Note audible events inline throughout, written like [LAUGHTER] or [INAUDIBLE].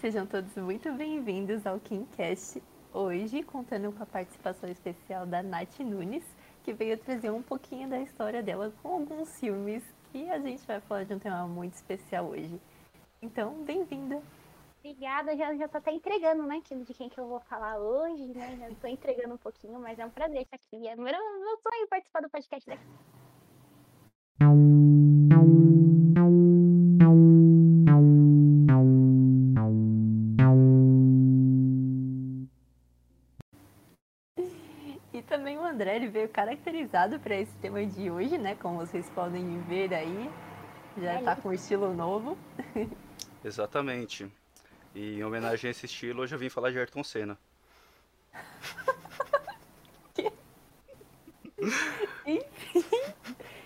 Sejam todos muito bem-vindos ao KimCast. Hoje, contando com a participação especial da Nath Nunes, que veio trazer um pouquinho da história dela com alguns filmes que a gente vai falar de um tema muito especial hoje. Então, bem-vinda! Obrigada, já, já tô até entregando, né, de quem que eu vou falar hoje, né, já tô entregando um pouquinho, mas é um prazer estar aqui, é meu, meu sonho participar do podcast daqui. Veio caracterizado para esse tema de hoje, né? Como vocês podem ver aí, já está com estilo novo. [LAUGHS] Exatamente. E em homenagem a esse estilo, hoje eu vim falar de Ayrton Senna. [LAUGHS] Enfim,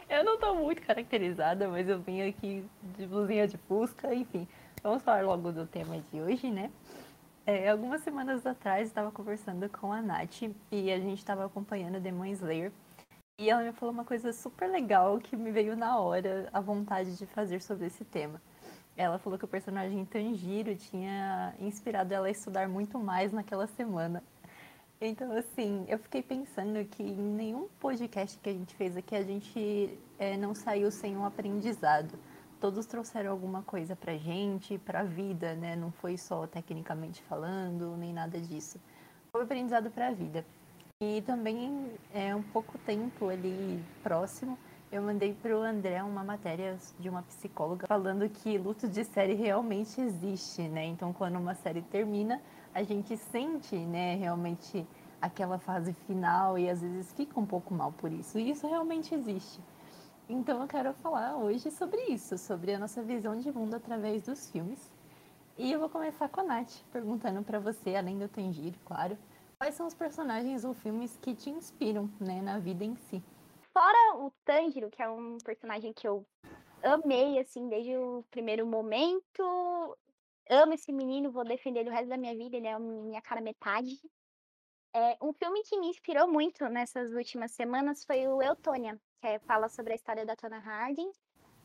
eu não estou muito caracterizada, mas eu vim aqui de blusinha de fusca, enfim. Vamos falar logo do tema de hoje, né? É, algumas semanas atrás, estava conversando com a Nath e a gente estava acompanhando Demon Slayer. E ela me falou uma coisa super legal que me veio na hora a vontade de fazer sobre esse tema. Ela falou que o personagem Tanjiro tinha inspirado ela a estudar muito mais naquela semana. Então, assim, eu fiquei pensando que em nenhum podcast que a gente fez aqui a gente é, não saiu sem um aprendizado todos trouxeram alguma coisa pra gente, pra vida, né? Não foi só tecnicamente falando, nem nada disso. Foi aprendizado pra vida. E também, é um pouco tempo ali próximo, eu mandei pro André uma matéria de uma psicóloga falando que luto de série realmente existe, né? Então, quando uma série termina, a gente sente, né, realmente aquela fase final e às vezes fica um pouco mal por isso. E isso realmente existe. Então eu quero falar hoje sobre isso, sobre a nossa visão de mundo através dos filmes. E eu vou começar com a Nath, perguntando para você, além do Tanjiro, claro, quais são os personagens ou filmes que te inspiram, né, na vida em si? Fora o Tanjiro, que é um personagem que eu amei, assim, desde o primeiro momento. Amo esse menino, vou defender ele o resto da minha vida, ele é a minha cara metade. É, um filme que me inspirou muito nessas últimas semanas foi o Eutônia, que é, fala sobre a história da Tona Harding,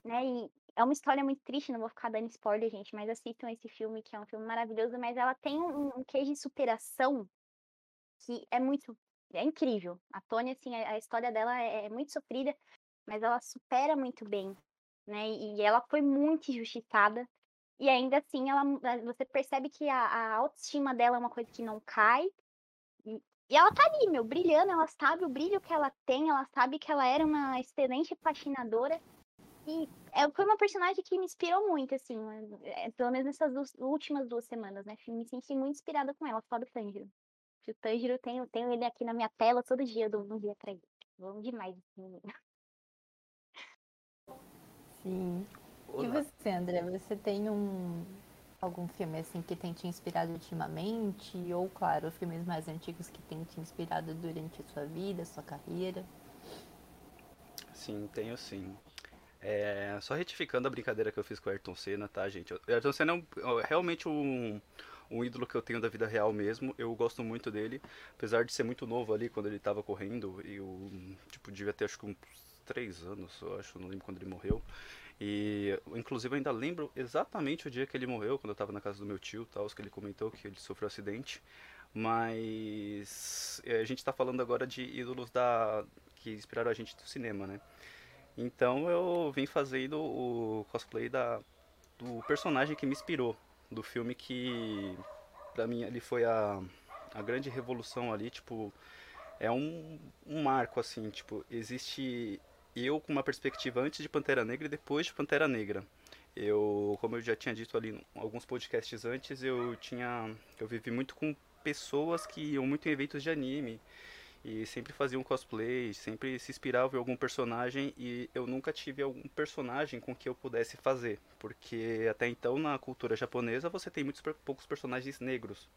né? E é uma história muito triste, não vou ficar dando spoiler, gente, mas assistam esse filme, que é um filme maravilhoso, mas ela tem um, um queijo de superação que é muito. É incrível. A Tônia, assim, a, a história dela é, é, muito sofrida, mas ela supera muito bem, né? E ela foi muito injustiçada. E ainda assim, ela, você percebe que a, a autoestima dela é uma coisa que não cai, e ela tá ali, meu, brilhando, ela sabe o brilho que ela tem, ela sabe que ela era uma excelente patinadora. E é, foi uma personagem que me inspirou muito, assim, é, pelo menos nessas duas, últimas duas semanas, né? Me senti muito inspirada com ela, fora do Tanjiro. O Tanjiro, eu tenho, tenho ele aqui na minha tela todo dia, eu dou um dia pra ele. Vamos demais esse menino. Sim. Olá. E você, André, você tem um, algum filme assim que tem te inspirado ultimamente? Ou, claro, filmes mais antigos que tem te inspirado durante a sua vida, sua carreira? Sim, tenho sim. É, só retificando a brincadeira que eu fiz com o Ayrton Senna, tá, gente? O Ayrton Senna é um, realmente um, um ídolo que eu tenho da vida real mesmo. Eu gosto muito dele, apesar de ser muito novo ali quando ele estava correndo. Eu, tipo, devia ter acho que uns três anos, eu acho, não lembro quando ele morreu. E inclusive eu ainda lembro exatamente o dia que ele morreu, quando eu estava na casa do meu tio, tal, que ele comentou que ele sofreu um acidente. Mas é, a gente está falando agora de ídolos da que inspiraram a gente do cinema, né? Então eu vim fazendo o cosplay da do personagem que me inspirou, do filme que para mim ele foi a, a grande revolução ali, tipo, é um, um marco assim, tipo, existe eu com uma perspectiva antes de Pantera Negra e depois de Pantera Negra. Eu, como eu já tinha dito ali em alguns podcasts antes, eu tinha eu vivi muito com pessoas que iam muito em eventos de anime e sempre faziam cosplay, sempre se inspiravam em algum personagem e eu nunca tive algum personagem com que eu pudesse fazer, porque até então na cultura japonesa você tem muitos poucos personagens negros.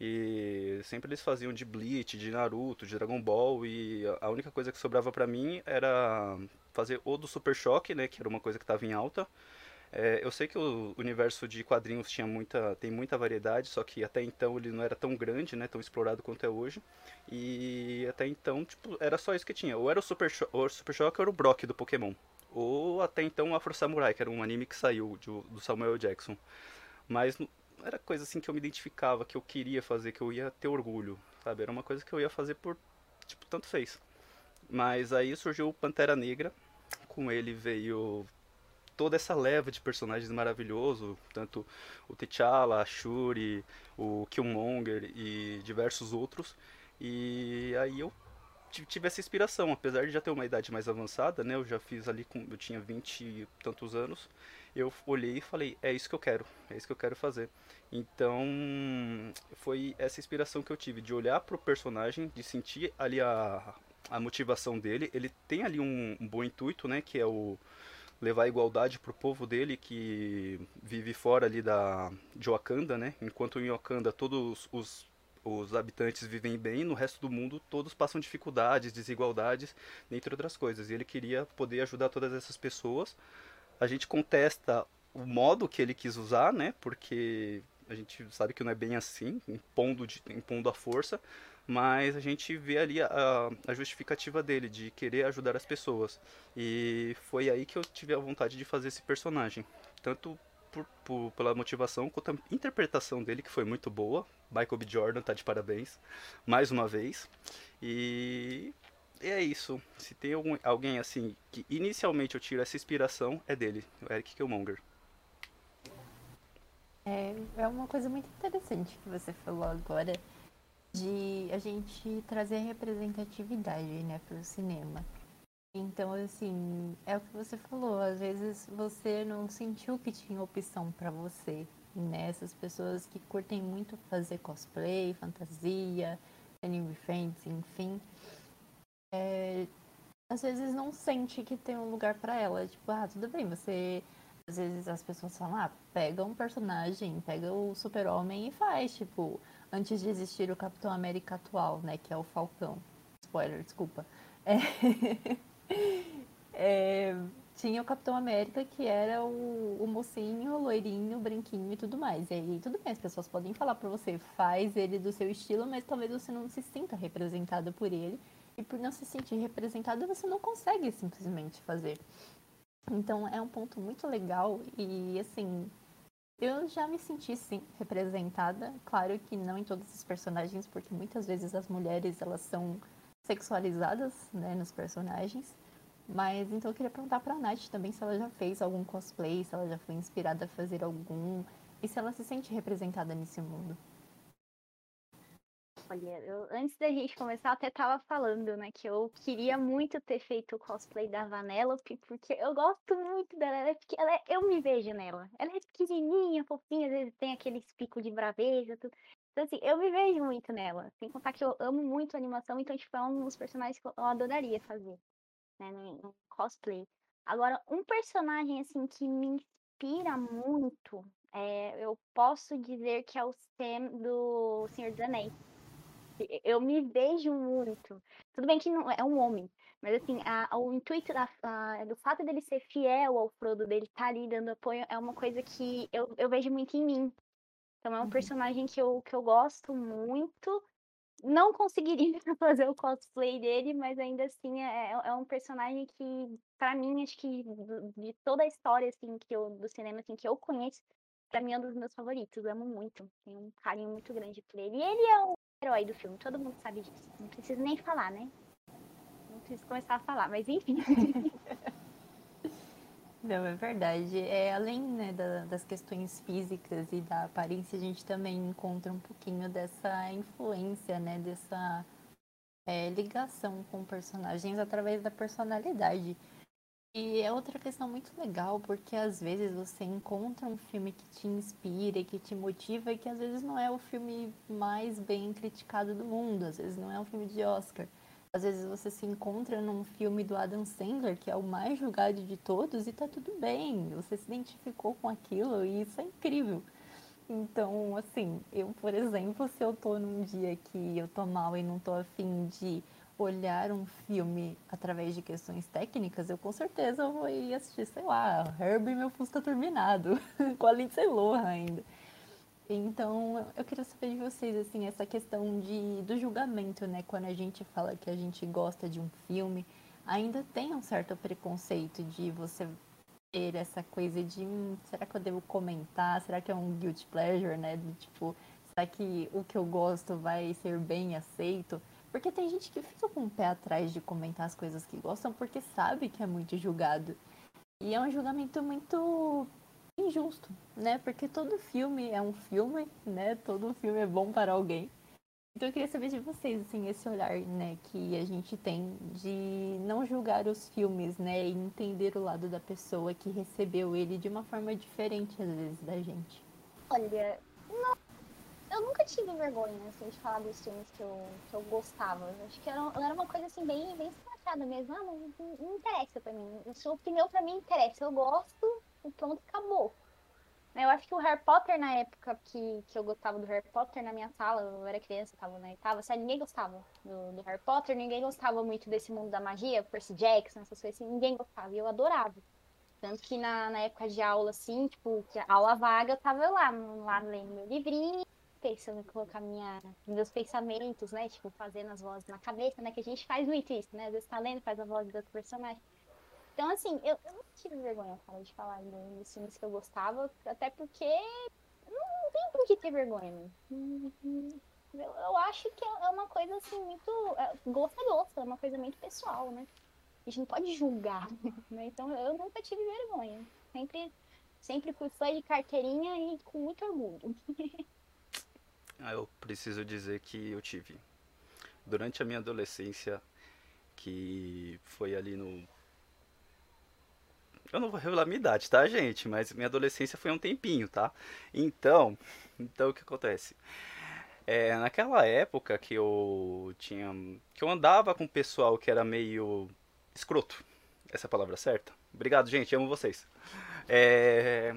E sempre eles faziam de Bleach, de Naruto, de Dragon Ball e a única coisa que sobrava para mim era fazer ou do Super Choque, né, que era uma coisa que estava em alta. É, eu sei que o universo de quadrinhos tinha muita, tem muita variedade, só que até então ele não era tão grande, né, tão explorado quanto é hoje. E até então, tipo, era só isso que tinha. Ou era o Super, Cho ou o Super Choque ou era o Brock do Pokémon. Ou até então o Afro Samurai, que era um anime que saiu de, do Samuel Jackson. Mas era coisa assim que eu me identificava, que eu queria fazer, que eu ia ter orgulho, sabe? Era uma coisa que eu ia fazer por, tipo, tanto fez. Mas aí surgiu o Pantera Negra, com ele veio toda essa leva de personagens maravilhoso, tanto o T'Challa, a Shuri, o Killmonger e diversos outros. E aí eu tive essa inspiração, apesar de já ter uma idade mais avançada, né? Eu já fiz ali com eu tinha 20 e tantos anos. Eu olhei e falei, é isso que eu quero, é isso que eu quero fazer. Então, foi essa inspiração que eu tive de olhar pro personagem, de sentir ali a, a motivação dele. Ele tem ali um, um bom intuito, né, que é o levar a igualdade pro povo dele que vive fora ali da de Wakanda, né? Enquanto em Wakanda todos os os habitantes vivem bem, no resto do mundo todos passam dificuldades, desigualdades, entre outras coisas. E ele queria poder ajudar todas essas pessoas. A gente contesta o modo que ele quis usar, né? Porque a gente sabe que não é bem assim, impondo, de, impondo a força, mas a gente vê ali a, a, justificativa dele de querer ajudar as pessoas. E foi aí que eu tive a vontade de fazer esse personagem. Tanto por, por, pela motivação quanto a interpretação dele, que foi muito boa. Michael B. Jordan tá de parabéns, mais uma vez. E é isso. Se tem algum, alguém assim que inicialmente eu tiro essa inspiração, é dele, o Eric Killmonger. É, é uma coisa muito interessante que você falou agora de a gente trazer representatividade né, o cinema. Então, assim, é o que você falou. Às vezes você não sentiu que tinha opção para você. Né? Essas pessoas que curtem muito fazer cosplay, fantasia, anime friends, enfim. É, às vezes não sente que tem um lugar para ela. Tipo, ah, tudo bem, você. Às vezes as pessoas falam, ah, pega um personagem, pega o super-homem e faz, tipo, antes de existir o Capitão América atual, né, que é o Falcão. Spoiler, desculpa. É... [LAUGHS] é, tinha o Capitão América, que era o, o mocinho, o loirinho, o branquinho e tudo mais. E aí, tudo bem, as pessoas podem falar pra você, faz ele do seu estilo, mas talvez você não se sinta representado por ele. E por não se sentir representado, você não consegue simplesmente fazer. Então, é um ponto muito legal e, assim, eu já me senti, sim, representada. Claro que não em todos os personagens, porque muitas vezes as mulheres, elas são sexualizadas, né, nos personagens. Mas então eu queria perguntar pra Nath também se ela já fez algum cosplay, se ela já foi inspirada a fazer algum, e se ela se sente representada nesse mundo. Olha, eu, antes da gente começar, eu até tava falando, né, que eu queria muito ter feito o cosplay da Vanellope, porque eu gosto muito dela, ela é, ela é, eu me vejo nela. Ela é pequenininha, fofinha, às vezes tem aquele pico de braveza, tudo. Então, assim, eu me vejo muito nela. Sem contar que eu amo muito animação, então, tipo, é um dos personagens que eu adoraria fazer né, no, cosplay. Agora, um personagem assim que me inspira muito, é, eu posso dizer que é o Sam do Senhor dos Anéis. Eu me vejo muito. Tudo bem que não é um homem, mas assim, a, o intuito da, a, do fato dele ser fiel ao Frodo, dele estar tá ali dando apoio, é uma coisa que eu, eu vejo muito em mim. Então é um uhum. personagem que eu, que eu gosto muito não conseguiria [LAUGHS] fazer o cosplay dele, mas ainda assim é, é, é um personagem que, para mim, acho que de toda a história assim, que eu, do cinema assim, que eu conheço, para mim é um dos meus favoritos. Eu amo muito. Tenho um carinho muito grande por ele. E ele é o herói do filme, todo mundo sabe disso. Não preciso nem falar, né? Não preciso começar a falar, mas enfim. [LAUGHS] Não, é verdade. É, além né, da, das questões físicas e da aparência, a gente também encontra um pouquinho dessa influência, né, dessa é, ligação com personagens através da personalidade. E é outra questão muito legal, porque às vezes você encontra um filme que te inspira que te motiva, e que às vezes não é o filme mais bem criticado do mundo, às vezes não é um filme de Oscar. Às vezes você se encontra num filme do Adam Sandler, que é o mais julgado de todos, e tá tudo bem. Você se identificou com aquilo e isso é incrível. Então, assim, eu, por exemplo, se eu tô num dia que eu tô mal e não tô afim de olhar um filme através de questões técnicas, eu com certeza vou ir assistir, sei lá, Herbie meu Fusca Turbinado, [LAUGHS] com a Lindsay Lohan ainda. Então, eu queria saber de vocês, assim, essa questão de, do julgamento, né? Quando a gente fala que a gente gosta de um filme, ainda tem um certo preconceito de você ter essa coisa de hum, será que eu devo comentar? Será que é um guilty pleasure, né? Do tipo, será que o que eu gosto vai ser bem aceito? Porque tem gente que fica com o pé atrás de comentar as coisas que gostam porque sabe que é muito julgado. E é um julgamento muito injusto, né? Porque todo filme é um filme, né? Todo filme é bom para alguém. Então eu queria saber de vocês, assim, esse olhar, né, que a gente tem de não julgar os filmes, né, e entender o lado da pessoa que recebeu ele de uma forma diferente, às vezes, da gente. Olha, eu nunca tive vergonha, assim, de falar dos filmes que eu, que eu gostava. Acho que era, era uma coisa, assim, bem, bem escrachada mesmo. Ah, não, não, interessa pra mim. Sua opinião pra mim interessa. Eu gosto, e pronto, acabou. Eu acho que o Harry Potter, na época que, que eu gostava do Harry Potter, na minha sala, eu era criança, tava na oitava série, ninguém gostava do, do, Harry Potter, ninguém gostava muito desse mundo da magia, Percy Jackson, essas coisas assim, ninguém gostava, e eu adorava. Tanto que na, na época de aula, assim, tipo, que aula vaga, eu tava lá, lá lendo meu livrinho, pensando em colocar minha, meus pensamentos, né, tipo, fazendo as vozes na cabeça, né, que a gente faz muito isso, né, às vezes tá lendo, faz a voz do outro personagem. Então, assim, eu, eu não tive vergonha, cara, de falar dos filmes que eu gostava, até porque não, tem por que ter vergonha. Né? Eu, eu, acho que é uma coisa, assim, muito. É, gosto é gosto, é uma coisa muito pessoal, né? A gente não pode julgar, [LAUGHS] né? Então, eu nunca tive vergonha. Sempre, sempre fui fã de carteirinha e com muito orgulho. [LAUGHS] ah, eu preciso dizer que eu tive. Durante a minha adolescência, que foi ali no eu não vou revelar minha idade, tá, gente? Mas minha adolescência foi um tempinho, tá? Então, então o que acontece? É, naquela época que eu tinha. que eu andava com um pessoal que era meio escroto. Essa é a palavra certa? Obrigado, gente, amo vocês. É,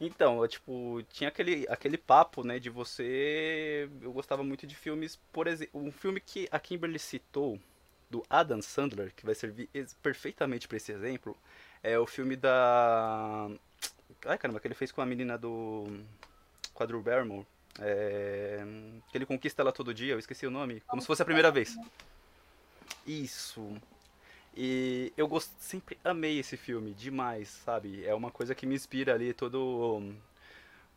então, eu, tipo, tinha aquele, aquele papo, né, de você. Eu gostava muito de filmes, por exemplo, um filme que a Kimberly citou, do Adam Sandler, que vai servir perfeitamente para esse exemplo, é o filme da. Ai caramba, que ele fez com a menina do. Quadro Barrymore. É... Que ele conquista ela todo dia, eu esqueci o nome. Como se fosse a primeira vez. Isso. E eu gost... sempre amei esse filme, demais, sabe? É uma coisa que me inspira ali, todo.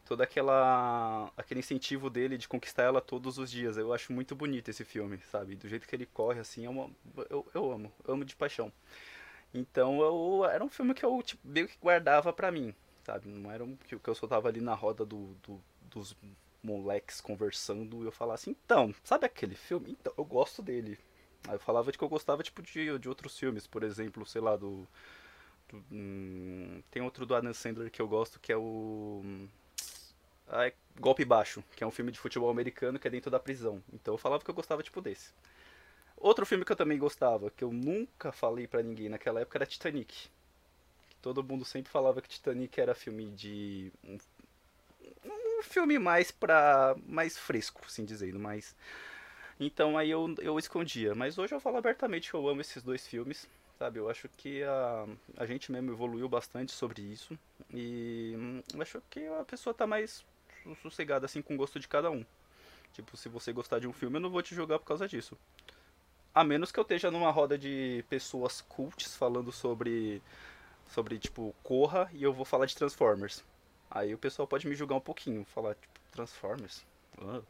Todo aquela, aquele incentivo dele de conquistar ela todos os dias. Eu acho muito bonito esse filme, sabe? Do jeito que ele corre, assim, é uma... eu, eu amo, amo de paixão. Então eu era um filme que eu tipo, meio que guardava pra mim, sabe? Não era um que, que eu soltava ali na roda do, do, dos moleques conversando e eu falava assim, então, sabe aquele filme? Então, eu gosto dele. Aí eu falava de que eu gostava tipo de, de outros filmes, por exemplo, sei lá, do. do hum, tem outro do Adam Sandler que eu gosto que é o. Ah, Golpe Baixo, que é um filme de futebol americano que é dentro da prisão. Então eu falava que eu gostava tipo desse. Outro filme que eu também gostava, que eu nunca falei para ninguém naquela época, era Titanic. Todo mundo sempre falava que Titanic era filme de. Um, um filme mais pra. mais fresco, assim dizendo, mais. Então aí eu, eu escondia. Mas hoje eu falo abertamente que eu amo esses dois filmes, sabe? Eu acho que a, a gente mesmo evoluiu bastante sobre isso. E hum, eu acho que a pessoa tá mais sossegada, assim, com o gosto de cada um. Tipo, se você gostar de um filme, eu não vou te julgar por causa disso. A menos que eu esteja numa roda de pessoas cults falando sobre. Sobre, tipo, Corra e eu vou falar de Transformers. Aí o pessoal pode me julgar um pouquinho, falar, tipo, Transformers. Uh.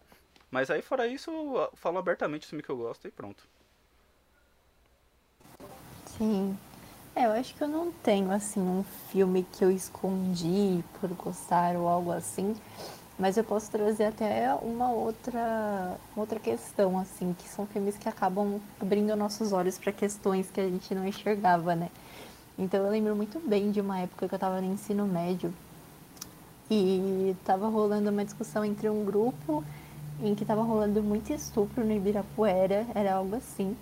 Mas aí fora isso, eu falo abertamente o filme que eu gosto e pronto. Sim. É, eu acho que eu não tenho, assim, um filme que eu escondi por gostar ou algo assim. Mas eu posso trazer até uma outra, outra questão, assim, que são filmes que acabam abrindo nossos olhos para questões que a gente não enxergava, né? Então eu lembro muito bem de uma época que eu estava no ensino médio e estava rolando uma discussão entre um grupo em que estava rolando muito estupro no Ibirapuera, era algo assim.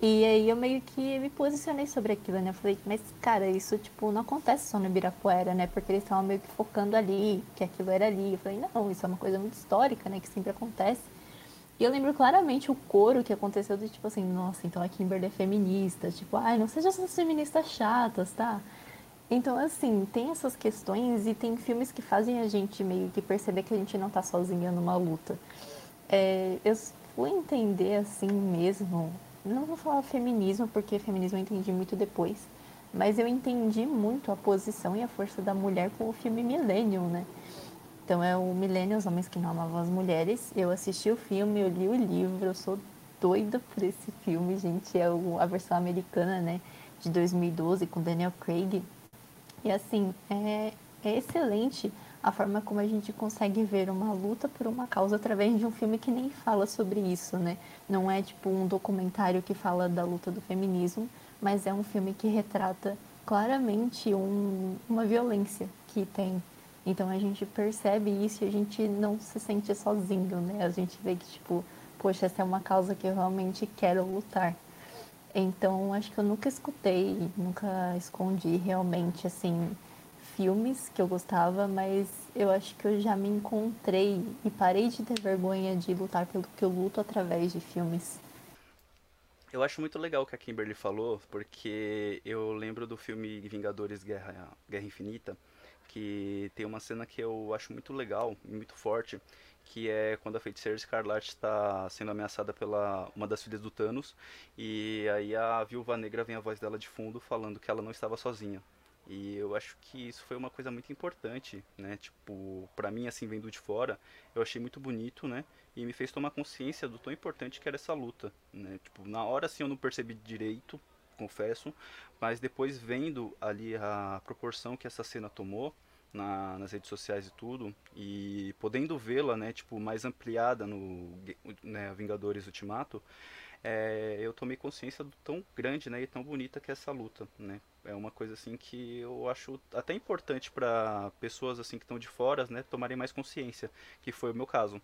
E aí eu meio que me posicionei sobre aquilo, né? Eu falei, mas cara, isso tipo não acontece só no Ibirapuera, né? Porque eles estavam meio que focando ali, que aquilo era ali. Eu falei, não, isso é uma coisa muito histórica, né? Que sempre acontece. E eu lembro claramente o coro que aconteceu do tipo assim, nossa, então a Kimberly é feminista, tipo, ai, não seja essas feministas chatas, tá? Então, assim, tem essas questões e tem filmes que fazem a gente meio que perceber que a gente não tá sozinha numa luta. É, eu fui entender assim mesmo não vou falar feminismo, porque feminismo eu entendi muito depois, Mas eu entendi muito a posição e a força da mulher com o filme Millennium, né? Então é o Millennium, os homens que não amavam as mulheres. Eu assisti o filme, eu li o livro, eu sou doida por esse filme, gente. É a versão americana, né? De 2012, com Daniel Craig. E assim, é, é excelente a forma como a gente consegue ver uma luta por uma causa através de um filme que nem fala sobre isso, né? Não é tipo um documentário que fala da luta do feminismo, mas é um filme que retrata claramente um, uma violência que tem. Então a gente percebe isso e a gente não se sente sozinho, né? A gente vê que, tipo, poxa, essa é uma causa que eu realmente quero lutar. Então acho que eu nunca escutei, nunca escondi realmente, assim, filmes que eu gostava, mas eu acho que eu já me encontrei e parei de ter vergonha de lutar pelo que eu luto através de filmes. Eu acho muito legal o que a Kimberly falou, porque eu lembro do filme Vingadores Guerra, Guerra Infinita, que tem uma cena que eu acho muito legal e muito forte, que é quando a feiticeira Escarlate está sendo ameaçada pela uma das filhas do Thanos, e aí a Viúva Negra vem a voz dela de fundo falando que ela não estava sozinha. E eu acho que isso foi uma coisa muito importante, né? Tipo, pra mim, assim, vendo de fora, eu achei muito bonito, né? E me fez tomar consciência do tão importante que era essa luta, né? Tipo, na hora, assim, eu não percebi direito, confesso, mas depois vendo ali a proporção que essa cena tomou, na, nas redes sociais e tudo, e podendo vê-la, né, tipo, mais ampliada no né, Vingadores Ultimato, é, eu tomei consciência do tão grande, né, e tão bonita que é essa luta, né. É uma coisa assim que eu acho até importante para pessoas assim que estão de fora, né, tomarem mais consciência, que foi o meu caso.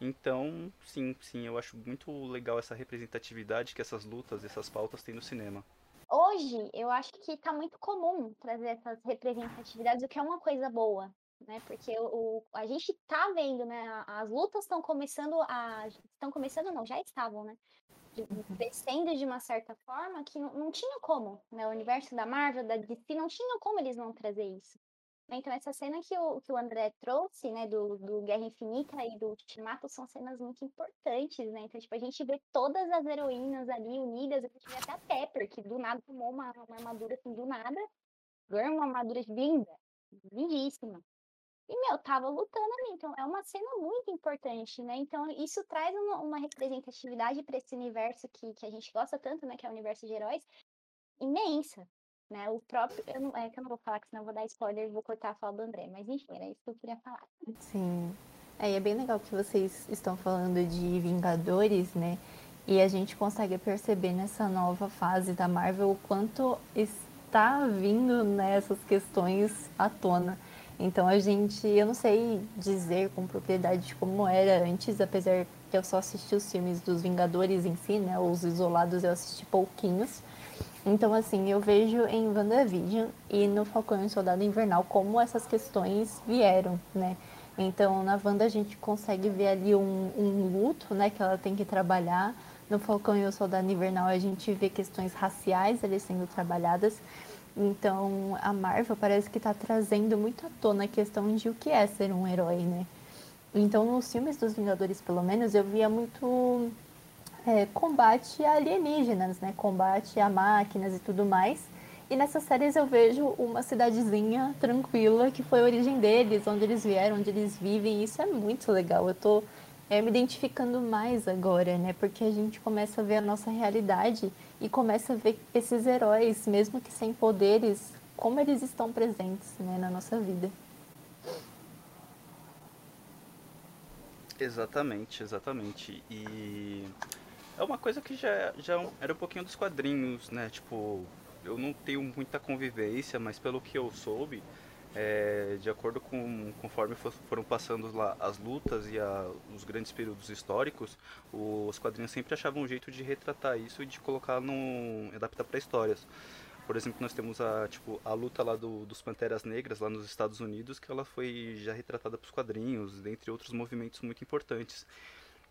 Então, sim, sim, eu acho muito legal essa representatividade que essas lutas, essas pautas têm no cinema. Hoje, eu acho que está muito comum trazer essas representatividades, o que é uma coisa boa, né? Porque o, a gente está vendo, né? As lutas estão começando a. Estão começando, não, já estavam, né? Uhum. Crescendo de uma certa forma que não, não tinha como, né? O universo da Marvel, da DC, não tinha como eles não trazer isso. Né, então, essa cena que o, que o André trouxe, né, do, do Guerra Infinita e do Ultimato, são cenas muito importantes, né? Então, tipo, a gente vê todas as heroínas ali unidas, a gente vê até a Pepper, que do nada tomou uma, uma armadura assim, do nada, ganhou uma armadura linda, lindíssima. E, meu, tava lutando ali, então é uma cena muito importante, né? Então, isso traz uma, uma representatividade para esse universo que, que a gente gosta tanto, né? Que é o universo de heróis, imensa, né? O próprio. Não, é que eu não vou falar, que senão eu vou dar spoiler e vou cortar a fala do André. Mas enfim, era isso que eu queria falar. Sim. É, é bem legal que vocês estão falando de Vingadores, né? E a gente consegue perceber nessa nova fase da Marvel o quanto está vindo nessas né, questões à tona. Então a gente, eu não sei dizer com propriedade como era antes, apesar que eu só assisti os filmes dos Vingadores em si, né? Os isolados eu assisti pouquinhos. Então, assim, eu vejo em WandaVision e no Falcão e Soldado Invernal como essas questões vieram, né? Então, na Wanda a gente consegue ver ali um, um luto, né, que ela tem que trabalhar. No Falcão e o Soldado Invernal a gente vê questões raciais ali sendo trabalhadas. Então, a Marvel parece que está trazendo muito à tona a questão de o que é ser um herói, né? Então, nos filmes dos Vingadores, pelo menos, eu via muito é, combate a alienígenas, né? Combate a máquinas e tudo mais. E nessas séries eu vejo uma cidadezinha tranquila que foi a origem deles, onde eles vieram, onde eles vivem. Isso é muito legal. Eu tô é, me identificando mais agora, né? Porque a gente começa a ver a nossa realidade e começa a ver esses heróis, mesmo que sem poderes, como eles estão presentes né, na nossa vida. Exatamente, exatamente. E é uma coisa que já, já era um pouquinho dos quadrinhos, né? Tipo, eu não tenho muita convivência, mas pelo que eu soube, é, de acordo com conforme foram passando lá as lutas e a, os grandes períodos históricos, os quadrinhos sempre achavam um jeito de retratar isso e de colocar no adaptar para histórias. Por exemplo, nós temos a tipo a luta lá do, dos Panteras Negras lá nos Estados Unidos, que ela foi já retratada para os quadrinhos, dentre outros movimentos muito importantes.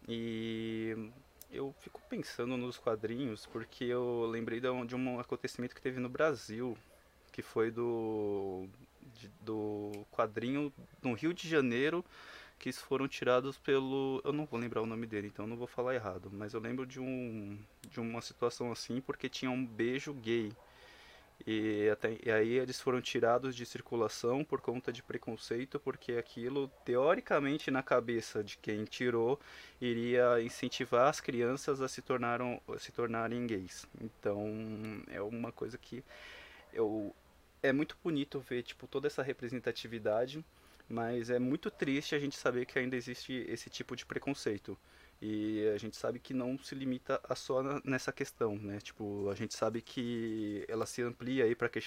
E eu fico pensando nos quadrinhos porque eu lembrei de um, de um acontecimento que teve no Brasil, que foi do, de, do quadrinho no Rio de Janeiro, que foram tirados pelo. Eu não vou lembrar o nome dele, então não vou falar errado, mas eu lembro de, um, de uma situação assim porque tinha um beijo gay. E, até, e aí eles foram tirados de circulação por conta de preconceito, porque aquilo, teoricamente, na cabeça de quem tirou, iria incentivar as crianças a se, tornaram, a se tornarem gays. Então, é uma coisa que eu, é muito bonito ver tipo, toda essa representatividade, mas é muito triste a gente saber que ainda existe esse tipo de preconceito. E a gente sabe que não se limita a só nessa questão, né? Tipo, a gente sabe que ela se amplia aí para que,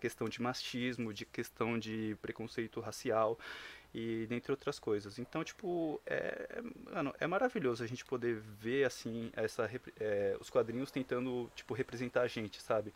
questão de machismo, de questão de preconceito racial e dentre outras coisas. Então, tipo, é, mano, é maravilhoso a gente poder ver assim essa é, os quadrinhos tentando tipo representar a gente, sabe?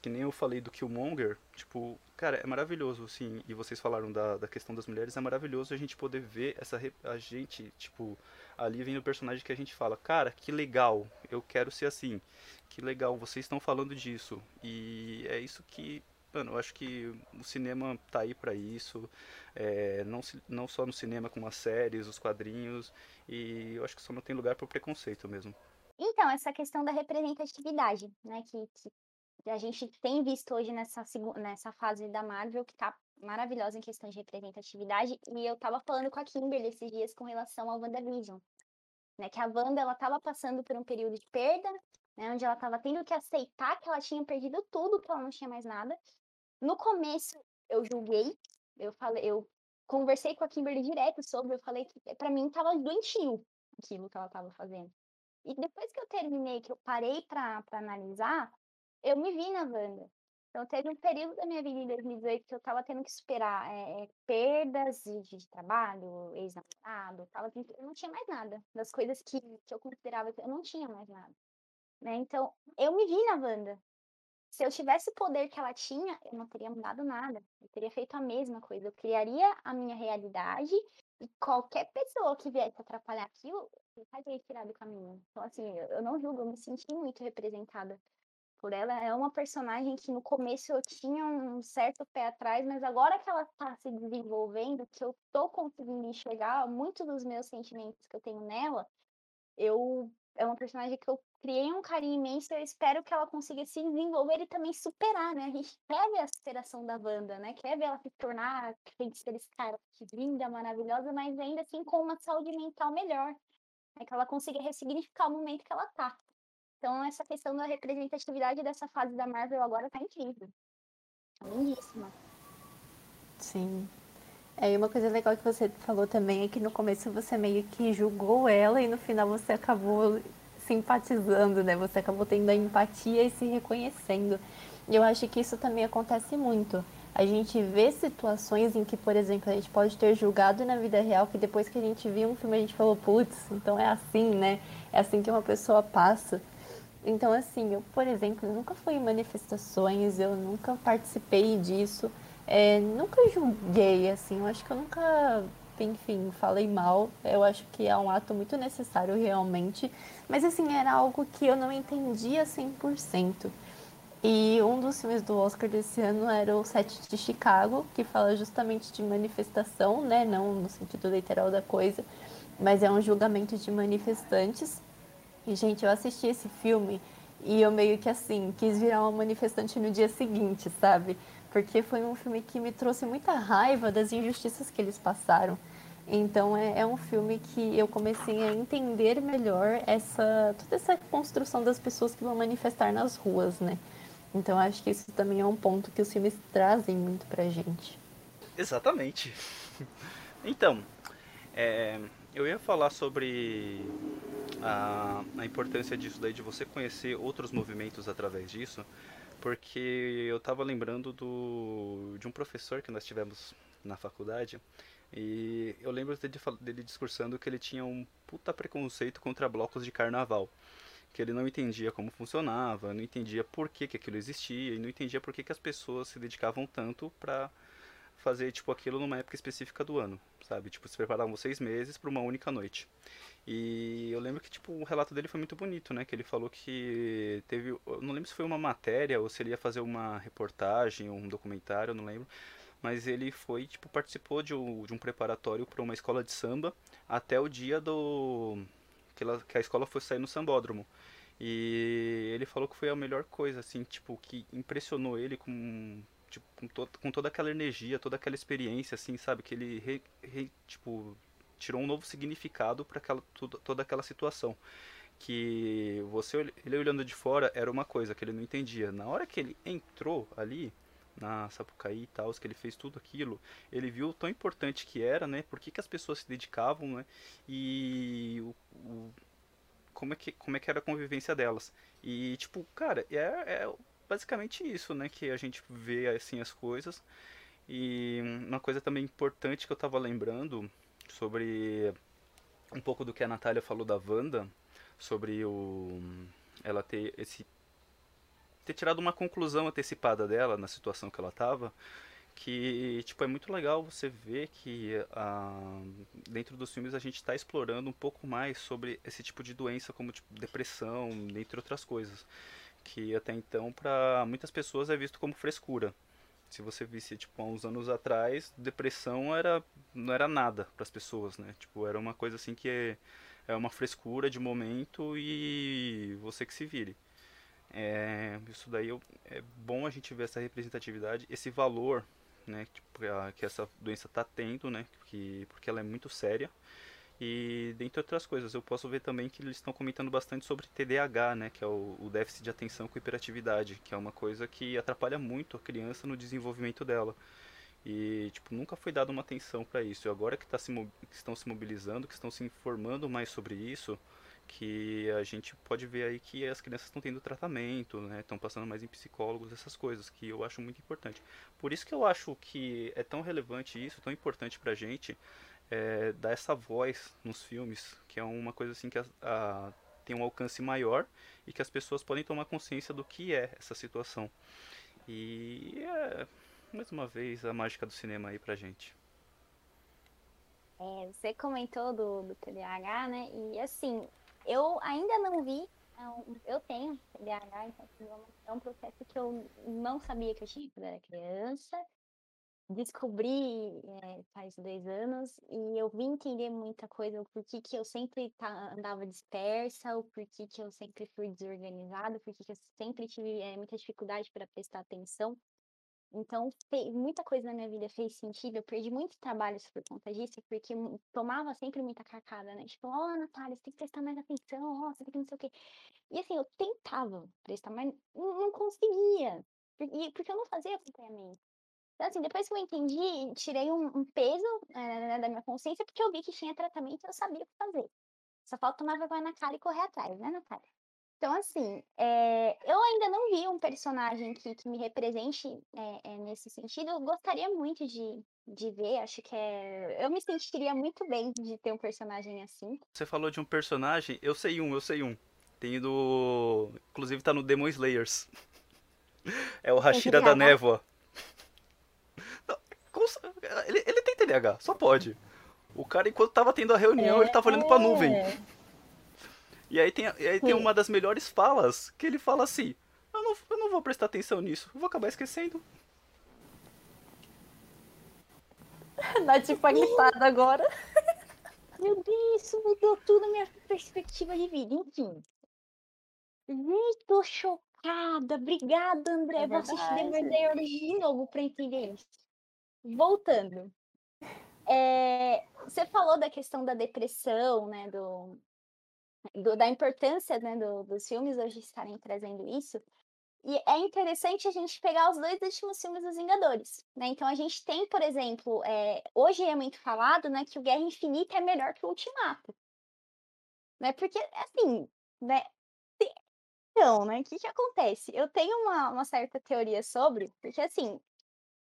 que nem eu falei do Killmonger, tipo, cara, é maravilhoso, assim, e vocês falaram da, da questão das mulheres, é maravilhoso a gente poder ver essa, a gente, tipo, ali vem o personagem que a gente fala, cara, que legal, eu quero ser assim, que legal, vocês estão falando disso, e é isso que, mano, eu acho que o cinema tá aí para isso, é, não, não só no cinema, como as séries, os quadrinhos, e eu acho que só não tem lugar para preconceito mesmo. Então, essa questão da representatividade, né, que, que a gente tem visto hoje nessa, nessa fase da Marvel, que tá maravilhosa em questão de representatividade, e eu tava falando com a Kimberly esses dias com relação ao WandaVision, né, que a Wanda, ela tava passando por um período de perda, né, onde ela tava tendo que aceitar que ela tinha perdido tudo, que ela não tinha mais nada. No começo, eu julguei, eu falei, eu conversei com a Kimberly direto sobre, eu falei que para mim tava doentio aquilo que ela tava fazendo. E depois que eu terminei, que eu parei para analisar, eu me vi na Wanda. Então, teve um período da minha vida em 2018 que eu estava tendo que superar é, perdas de, de trabalho, ex-namorado, tava, eu não tinha mais nada. Das coisas que, que eu considerava que eu não tinha mais nada. Né? Então, eu me vi na Wanda. Se eu tivesse o poder que ela tinha, eu não teria mudado nada. Eu teria feito a mesma coisa. Eu criaria a minha realidade e qualquer pessoa que viesse atrapalhar aquilo, eu faria tirar do caminho. Então, assim, eu não julgo, eu me senti muito representada por ela. É uma personagem que no começo eu tinha um certo pé atrás, mas agora que ela tá se desenvolvendo, que eu tô conseguindo enxergar muitos dos meus sentimentos que eu tenho nela, eu é uma personagem que eu criei um carinho imenso e eu espero que ela consiga se desenvolver e também superar, né? A gente quer ver a superação da Wanda, né? Quer ver ela se tornar feiticeira que linda, maravilhosa, mas ainda assim com uma saúde mental melhor. Né? Que ela consiga ressignificar o momento que ela tá. Então, essa questão da representatividade dessa fase da Marvel agora tá incrível. Tá lindíssima. Sim. É, e uma coisa legal que você falou também é que no começo você meio que julgou ela e no final você acabou simpatizando, né? Você acabou tendo a empatia e se reconhecendo. E eu acho que isso também acontece muito. A gente vê situações em que, por exemplo, a gente pode ter julgado na vida real que depois que a gente viu um filme a gente falou, putz, então é assim, né? É assim que uma pessoa passa. Então, assim, eu, por exemplo, nunca fui em manifestações, eu nunca participei disso, é, nunca julguei, assim, eu acho que eu nunca, enfim, falei mal, eu acho que é um ato muito necessário realmente, mas, assim, era algo que eu não entendia 100%. E um dos filmes do Oscar desse ano era o Sete de Chicago, que fala justamente de manifestação, né, não no sentido literal da coisa, mas é um julgamento de manifestantes e, gente, eu assisti esse filme e eu meio que assim, quis virar uma manifestante no dia seguinte, sabe? Porque foi um filme que me trouxe muita raiva das injustiças que eles passaram. Então é, é, um filme que eu comecei a entender melhor essa toda essa construção das pessoas que vão manifestar nas ruas, né? Então acho que isso também é um ponto que os filmes trazem muito pra gente. Exatamente. [LAUGHS] Então, é, eu ia falar sobre a, a importância disso daí, de você conhecer outros movimentos através disso, porque eu estava lembrando do, de um professor que nós tivemos na faculdade, e eu lembro dele, dele discursando que ele tinha um puta preconceito contra blocos de carnaval. Que ele não entendia como funcionava, não entendia por que, que aquilo existia, e não entendia por que, que as pessoas se dedicavam tanto para fazer tipo aquilo numa época específica do ano, sabe? Tipo, se preparavam seis meses para uma única noite. E eu lembro que tipo o relato dele foi muito bonito, né? Que ele falou que teve, eu não lembro se foi uma matéria ou se ele ia fazer uma reportagem ou um documentário, eu não lembro. Mas ele foi, tipo, participou de um, de um preparatório para uma escola de samba até o dia do que, ela, que a escola fosse sair no sambódromo. E ele falou que foi a melhor coisa, assim, tipo, que impressionou ele com, tipo, com, to com toda aquela energia, toda aquela experiência, assim, sabe? Que ele, re, re, tipo, tirou um novo significado para toda aquela situação que você ele olhando de fora era uma coisa que ele não entendia. Na hora que ele entrou ali na Sapucaí e tal, que ele fez tudo aquilo, ele viu o tão importante que era, né? Por que, que as pessoas se dedicavam, né? E o, o, como, é que, como é que era a convivência delas. E, tipo, cara, é, é basicamente isso, né? Que a gente vê, assim, as coisas. E uma coisa também importante que eu tava lembrando sobre um pouco do que a Natália falou da Wanda, sobre o ela ter esse ter tirado uma conclusão antecipada dela na situação que ela estava que tipo é muito legal você ver que ah, dentro dos filmes a gente está explorando um pouco mais sobre esse tipo de doença como tipo, depressão entre outras coisas que até então para muitas pessoas é visto como frescura se você visse tipo há uns anos atrás depressão era não era nada para as pessoas né tipo era uma coisa assim que é é uma frescura de momento e você que se vire. É, isso daí é bom a gente ver essa representatividade, esse valor né, que, essa doença está tendo, né, que, porque ela é muito séria. E dentre outras coisas, eu posso ver também que eles estão comentando bastante sobre TDAH, né, que é o, o déficit de atenção com hiperatividade, que é uma coisa que atrapalha muito a criança no desenvolvimento dela. E, tipo, nunca foi dada uma atenção para isso. E agora que, tá se, que estão se mobilizando, que estão se informando mais sobre isso, que a gente pode ver aí que as crianças estão tendo tratamento, né? Estão passando mais em psicólogos, essas coisas, que eu acho muito importante. Por isso que eu acho que é tão relevante isso, tão importante pra gente, é, dar essa voz nos filmes, que é uma coisa assim que a, a, tem um alcance maior e que as pessoas podem tomar consciência do que é essa situação. E é, mais uma vez a mágica do cinema aí pra gente. É, você comentou do, do TDAH, né? E assim, eu ainda não vi. Eu tenho TDAH, então assim, é um processo que eu não sabia que eu tinha quando era criança. Descobri é, faz dois anos e eu vim entender muita coisa, o porquê que eu sempre tá, andava dispersa, o porquê que eu sempre fui desorganizada, o porquê que eu sempre tive é, muita dificuldade para prestar atenção. Então, muita coisa na minha vida fez sentido. Eu perdi muito trabalho por conta disso, porque tomava sempre muita carcada, né? Tipo, ó, oh, Natália, você tem que prestar mais atenção, ó, oh, você tem que não sei o quê. E assim, eu tentava prestar, mas não conseguia, porque eu não fazia acompanhamento. Então, assim, depois que eu entendi, tirei um, um peso é, da minha consciência, porque eu vi que tinha tratamento e eu sabia o que fazer. Só falta tomar vergonha na cara e correr atrás, né, Natália? Então, assim, é, eu ainda não vi um personagem que, que me represente é, é, nesse sentido. Eu gostaria muito de, de ver, acho que é. Eu me sentiria muito bem de ter um personagem assim. Você falou de um personagem, eu sei um, eu sei um. Tem do. Inclusive tá no Demon Slayers. [LAUGHS] É o Hashira da Névoa. Ele, ele tem TDAH, só pode. O cara, enquanto tava tendo a reunião, ele tava olhando pra nuvem. É. E aí tem, e aí tem uma das melhores falas que ele fala assim: eu não, eu não vou prestar atenção nisso, vou acabar esquecendo. [LAUGHS] Nath impactada agora. [LAUGHS] Meu Deus, isso mudou tudo a minha perspectiva de vida. Enfim. Gente, tô chocada. Obrigada, André. É Vou assistir The de novo pra entender isso. Voltando. É, você falou da questão da depressão, né? Do, do, da importância né, do, dos filmes hoje estarem trazendo isso. E é interessante a gente pegar os dois últimos filmes dos Vingadores, né? Então a gente tem, por exemplo, é, hoje é muito falado, né, que o Guerra Infinita é melhor que o Ultimato, né? Porque assim, né? Então, né? O que que acontece? Eu tenho uma, uma certa teoria sobre, porque assim,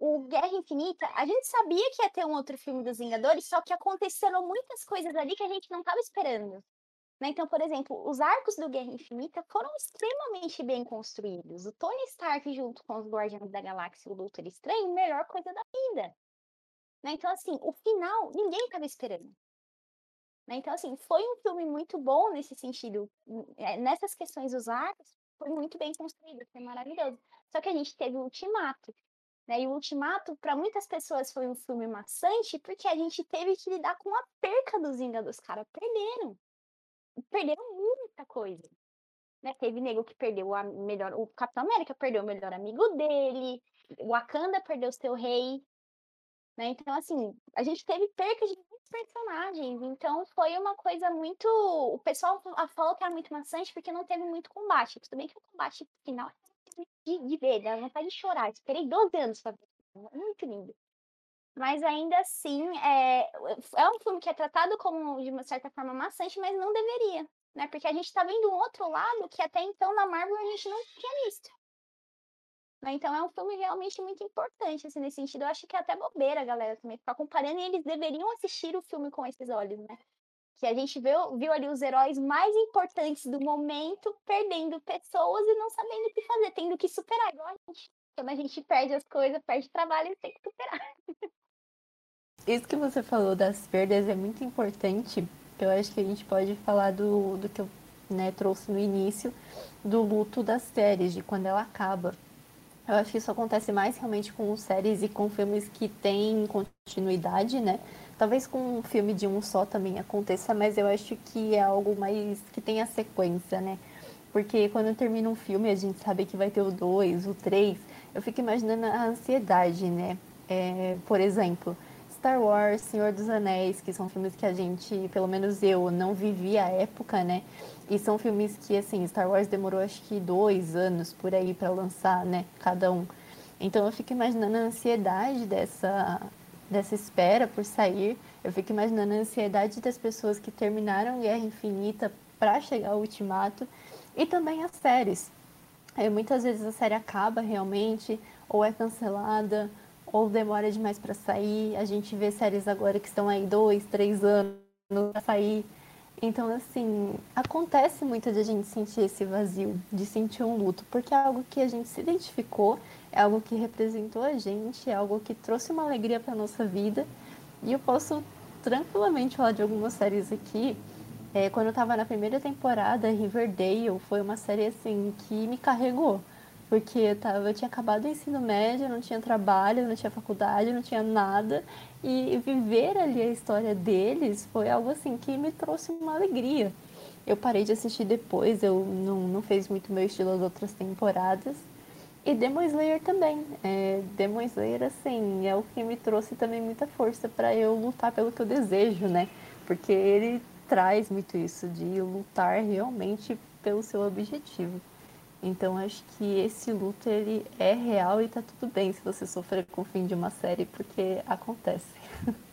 o Guerra Infinita, a gente sabia que ia ter um outro filme dos Vingadores, só que aconteceram muitas coisas ali que a gente não estava esperando. Né? Então, por exemplo, os arcos do Guerra Infinita foram extremamente bem construídos. O Tony Stark, junto com os Guardiões da Galáxia e o Doutor Estranho, melhor coisa da vida. Né? Então, assim, o final ninguém estava esperando. Né? Então, assim, foi um filme muito bom nesse sentido. É, nessas questões dos arcos, foi muito bem construído, foi maravilhoso. Só que a gente teve o Ultimato. Né? E o Ultimato, para muitas pessoas, foi um filme maçante, porque a gente teve que lidar com a perca dos Vingadores. Os caras perderam perderam muita coisa. né? Teve nego que perdeu o melhor. O Capitão América perdeu o melhor amigo dele. O Wakanda perdeu o seu rei. Né? Então, assim, a gente teve perca de muitos personagens. Então, foi uma coisa muito. O pessoal falou que era muito maçante porque não teve muito combate. Tudo bem que o combate final é de, de ver, dá vontade de chorar. Esperei 12 anos pra ver. Muito lindo. Mas ainda assim, é, é um filme que é tratado como, de uma certa forma, maçante, mas não deveria. Né? Porque a gente tá vendo um outro lado que até então na Marvel a gente não tinha visto. Né? Então é um filme realmente muito importante, assim, nesse sentido. Eu acho que é até bobeira a galera também ficar comparando e eles deveriam assistir o filme com esses olhos, né? Que a gente viu, viu ali os heróis mais importantes do momento perdendo pessoas e não sabendo o que fazer, tendo que superar. Igual a gente. Quando a gente perde as coisas, perde trabalho, tem que superar. Isso que você falou das perdas é muito importante. Eu acho que a gente pode falar do, do que eu né, trouxe no início, do luto das séries, de quando ela acaba. Eu acho que isso acontece mais realmente com séries e com filmes que têm continuidade, né? Talvez com um filme de um só também aconteça, mas eu acho que é algo mais que tem a sequência, né? Porque quando termina um filme, a gente sabe que vai ter o dois, o três. Eu fico imaginando a ansiedade, né? É, por exemplo, Star Wars, Senhor dos Anéis, que são filmes que a gente, pelo menos eu, não vivi a época, né? E são filmes que, assim, Star Wars demorou acho que dois anos por aí para lançar, né? Cada um. Então eu fico imaginando a ansiedade dessa, dessa espera por sair. Eu fico imaginando a ansiedade das pessoas que terminaram Guerra Infinita para chegar ao Ultimato. E também as séries. Aí, muitas vezes a série acaba realmente, ou é cancelada, ou demora demais para sair. A gente vê séries agora que estão aí dois, três anos para sair. Então, assim, acontece muito de a gente sentir esse vazio, de sentir um luto, porque é algo que a gente se identificou, é algo que representou a gente, é algo que trouxe uma alegria para nossa vida. E eu posso tranquilamente falar de algumas séries aqui. É, quando eu estava na primeira temporada, Riverdale foi uma série assim que me carregou porque eu, tava, eu tinha acabado o ensino médio, não tinha trabalho, não tinha faculdade, não tinha nada. E viver ali a história deles foi algo assim que me trouxe uma alegria. Eu parei de assistir depois, eu não, não fez muito meu estilo as outras temporadas. E Demon Slayer também. É, Demon Slayer, assim, é o que me trouxe também muita força para eu lutar pelo que eu desejo, né? Porque ele traz muito isso, de lutar realmente pelo seu objetivo. Então acho que esse luto ele é real e tá tudo bem se você sofrer com o fim de uma série, porque acontece. [LAUGHS]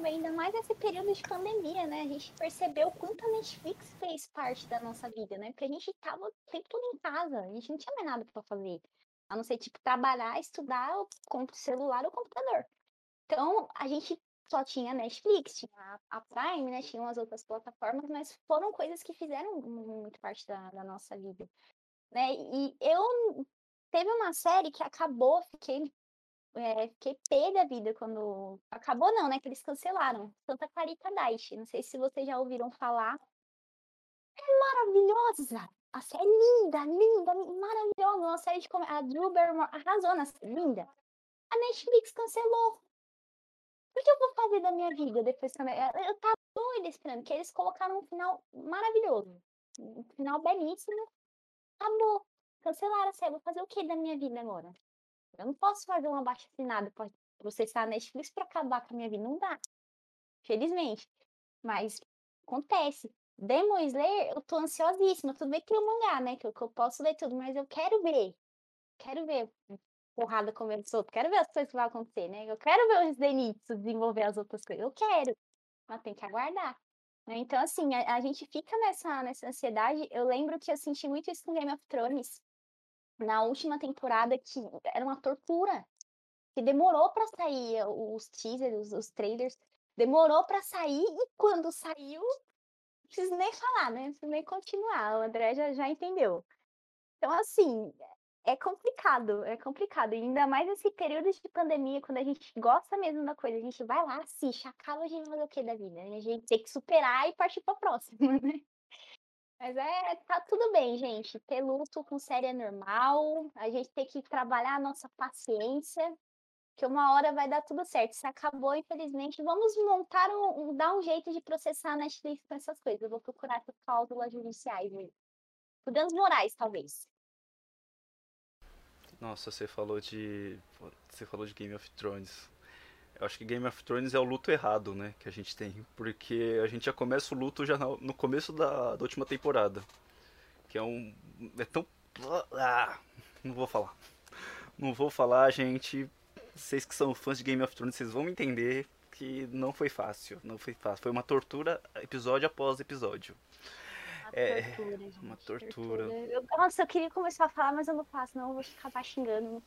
Bem, ainda mais nesse período de pandemia, né? A gente percebeu quanto a Netflix fez parte da nossa vida, né? Porque a gente tava o tempo todo em casa, a gente não tinha mais nada para fazer. A não ser, tipo, trabalhar, estudar, com o celular ou computador. Então, a gente só tinha Netflix, tinha a Prime, né? Tinham as outras plataformas, mas foram coisas que fizeram muito parte da, da nossa vida. Né? E eu teve uma série que acabou, fiquei, é, fiquei pé da vida quando. Acabou não, né? Que eles cancelaram. Santa Clarita Diet. Não sei se vocês já ouviram falar. É maravilhosa! A série é linda, linda, maravilhosa. Uma série de. A Drew Barrymore arrasou na série, linda. A Netflix cancelou. O que eu vou fazer da minha vida depois que eu... Eu tava doida esperando, que eles colocaram um final maravilhoso. Um final belíssimo. Acabou. Cancelaram a série. Vou fazer o que da minha vida agora? Eu não posso fazer uma baixa assinada pra processar a Netflix pra acabar com a minha vida. Não dá. Felizmente. Mas acontece. Demon Slayer, eu tô ansiosíssima. Tudo bem que o mangá, né? Que eu, que eu posso ler tudo, mas eu quero ver. Quero ver porrada comendo solto. Quero ver as coisas que vão acontecer, né? Eu quero ver os Zenitsu desenvolver as outras coisas. Eu quero. Mas tem que aguardar. Né? Então, assim, a, a, gente fica nessa, nessa ansiedade. Eu lembro que eu senti muito isso com Game of Thrones. Na última temporada, que era uma tortura. Que demorou para sair os teasers, os, os trailers. Demorou para sair e quando saiu, não preciso nem falar, né? Não preciso nem continuar. O André já, já entendeu. Então, assim, é complicado, é complicado. E ainda mais nesse período de pandemia, quando a gente gosta mesmo da coisa, a gente vai lá, assiste, acaba a gente fazer o que da vida? A gente tem que superar e partir pra próxima, [LAUGHS] né? Mas é, tá tudo bem, gente. Ter luto com série é normal. A gente tem que trabalhar a nossa paciência. Porque uma hora vai dar tudo certo. Se acabou, infelizmente, vamos montar um, um dar um jeito de processar a Netflix com essas coisas. Eu vou procurar essas cláusulas judiciais aí. Por danos morais, talvez. Nossa, você falou de. Você falou de Game of Thrones. Eu acho que Game of Thrones é o luto errado, né? Que a gente tem. Porque a gente já começa o luto já no começo da, da última temporada. Que é um. É tão. Ah, não vou falar. Não vou falar, gente. Vocês que são fãs de Game of Thrones, vocês vão entender que não foi fácil. Não foi fácil. Foi uma tortura episódio após episódio. Uma é, tortura, gente. Uma tortura. tortura. Eu, nossa, eu queria começar a falar, mas eu não faço, não. Eu vou ficar xingando.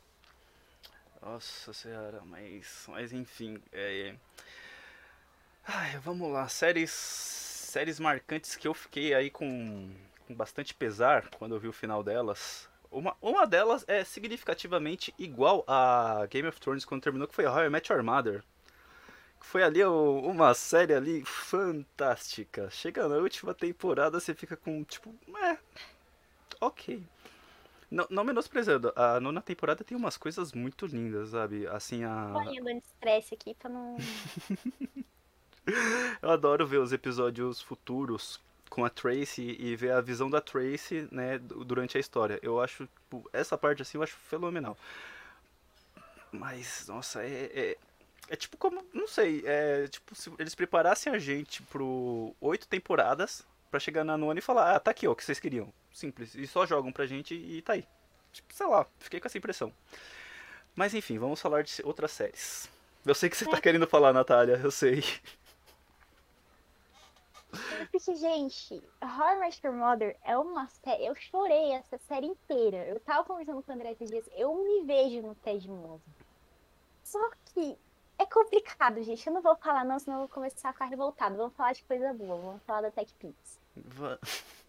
Nossa senhora, mas, mas enfim. É... Ai, vamos lá, séries, séries marcantes que eu fiquei aí com, com bastante pesar quando eu vi o final delas. Uma, uma delas é significativamente igual a Game of Thrones quando terminou, que foi How I Met Your Mother. Foi ali uma série ali fantástica. Chega na última temporada, você fica com tipo, é, ok. Não, não menosprezando, a nona temporada tem umas coisas muito lindas, sabe? Assim, a. Tô de estresse aqui pra não. [LAUGHS] Eu adoro ver os episódios futuros com a Tracy e ver a visão da Tracy, né, durante a história. Eu acho, tipo, essa parte assim, eu acho fenomenal. Mas, nossa, é, é, é tipo como, não sei, é tipo se eles preparassem a gente pro oito temporadas para chegar na nona e falar, ah, tá aqui, ó, o que vocês queriam. Simples. E só jogam pra gente e tá aí. Tipo, sei lá, fiquei com essa impressão. Mas enfim, vamos falar de outras séries. Eu sei que você tá é. querendo falar, Natália, eu sei. Porque, gente, Horror Your Mother é uma série. Eu chorei essa série inteira. Eu tava conversando com o André esses dias. Eu me vejo no Ted Mosby. Só que é complicado, gente. Eu não vou falar, não, senão eu vou começar a ficar revoltado. Vamos falar de coisa boa. Vamos falar da Tech Pix. [LAUGHS]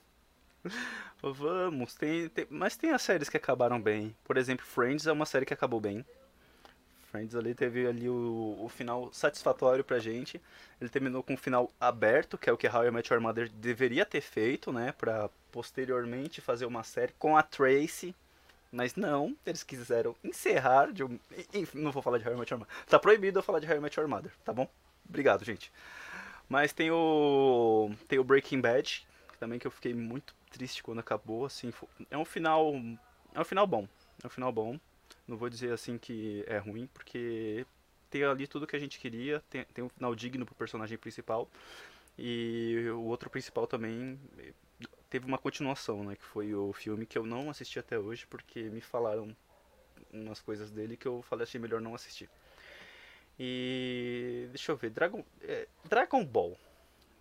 [LAUGHS] Vamos, tem, tem, mas tem as séries que acabaram bem. Por exemplo, Friends é uma série que acabou bem. Friends ali teve ali o, o final satisfatório pra gente. Ele terminou com um final aberto, que é o que How I Met Your Mother deveria ter feito, né? Pra posteriormente fazer uma série com a Tracy. Mas não, eles quiseram encerrar de um... Enfim, não vou falar de How I Met Your Mother. Tá proibido eu falar de How I Met Your Mother, tá bom? Obrigado, gente. Mas tem o... Tem o Breaking Bad, também que eu fiquei muito triste quando acabou, assim, é um final, é um final bom, é um final bom. Não vou dizer assim que é ruim, porque tem ali tudo que a gente queria, tem, tem um final digno pro personagem principal. E o outro principal também teve uma continuação, né, que foi o filme que eu não assisti até hoje porque me falaram umas coisas dele que eu falei achei melhor não assistir. E deixa eu ver, Dragon é, Dragon Ball.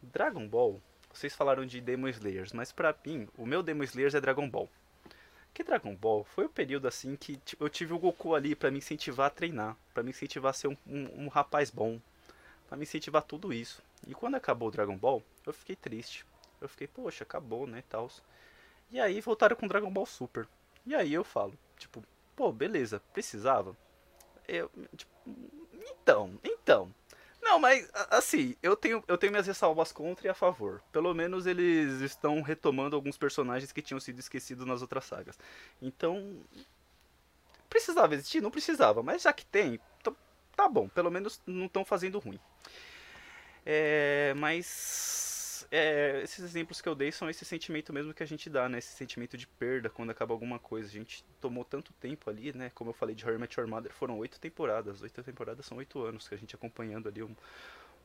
Dragon Ball vocês falaram de Demon Slayers, mas pra mim, o meu Demon Slayers é Dragon Ball. Que Dragon Ball foi o período assim que eu tive o Goku ali para me incentivar a treinar, para me incentivar a ser um, um, um rapaz bom, para me incentivar tudo isso. E quando acabou o Dragon Ball, eu fiquei triste. Eu fiquei, poxa, acabou, né, tal. E aí voltaram com Dragon Ball Super. E aí eu falo, tipo, pô, beleza, precisava? Eu, tipo, então, então, não, mas assim, eu tenho, eu tenho minhas ressalvas contra e a favor. Pelo menos eles estão retomando alguns personagens que tinham sido esquecidos nas outras sagas. Então, precisava existir? Não precisava, mas já que tem, tá bom, pelo menos não estão fazendo ruim. É, mas é, esses exemplos que eu dei são esse sentimento mesmo que a gente dá, né? Esse sentimento de perda quando acaba alguma coisa. A gente tomou tanto tempo ali, né? Como eu falei de Met Your Mother, foram oito temporadas. Oito temporadas são oito anos que a gente acompanhando ali um,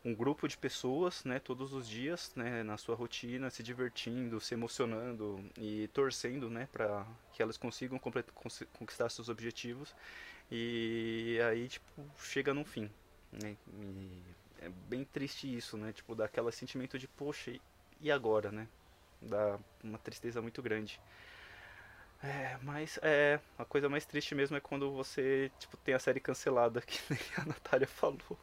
um grupo de pessoas, né? Todos os dias, né? Na sua rotina, se divertindo, se emocionando e torcendo, né? Para que elas consigam conquistar seus objetivos. E aí, tipo, chega no fim, né? E é bem triste isso, né? Tipo, dá aquele sentimento de, poxa, e agora, né? Dá uma tristeza muito grande. É, mas é, a coisa mais triste mesmo é quando você, tipo, tem a série cancelada, [LAUGHS] que nem a Natália falou.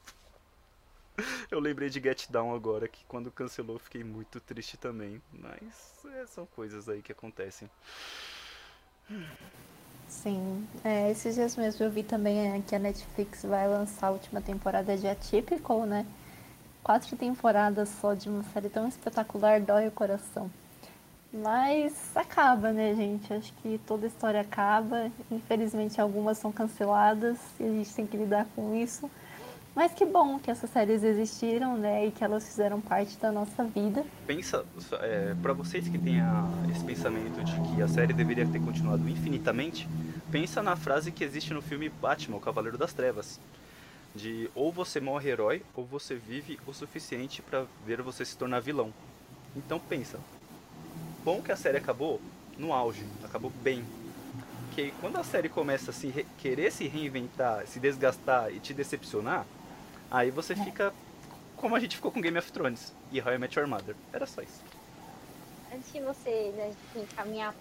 Eu lembrei de Get Down agora, que quando cancelou fiquei muito triste também. Mas é, são coisas aí que acontecem. Sim, é, esses dias mesmo eu vi também é, que a Netflix vai lançar a última temporada de Atypical, né? Quatro temporadas só de uma série tão espetacular, dói o coração. Mas acaba, né, gente? Acho que toda história acaba. Infelizmente, algumas são canceladas e a gente tem que lidar com isso. Mas que bom que essas séries existiram, né? E que elas fizeram parte da nossa vida. Pensa, é, para vocês que têm esse pensamento de que a série deveria ter continuado infinitamente, pensa na frase que existe no filme Batman, o Cavaleiro das Trevas. De ou você morre herói, ou você vive o suficiente para ver você se tornar vilão. Então pensa, bom que a série acabou no auge, acabou bem. Porque quando a série começa a se querer se reinventar, se desgastar e te decepcionar, aí você fica como a gente ficou com Game of Thrones e How I Met Your Mother. Era só isso. Antes de você né, encaminhar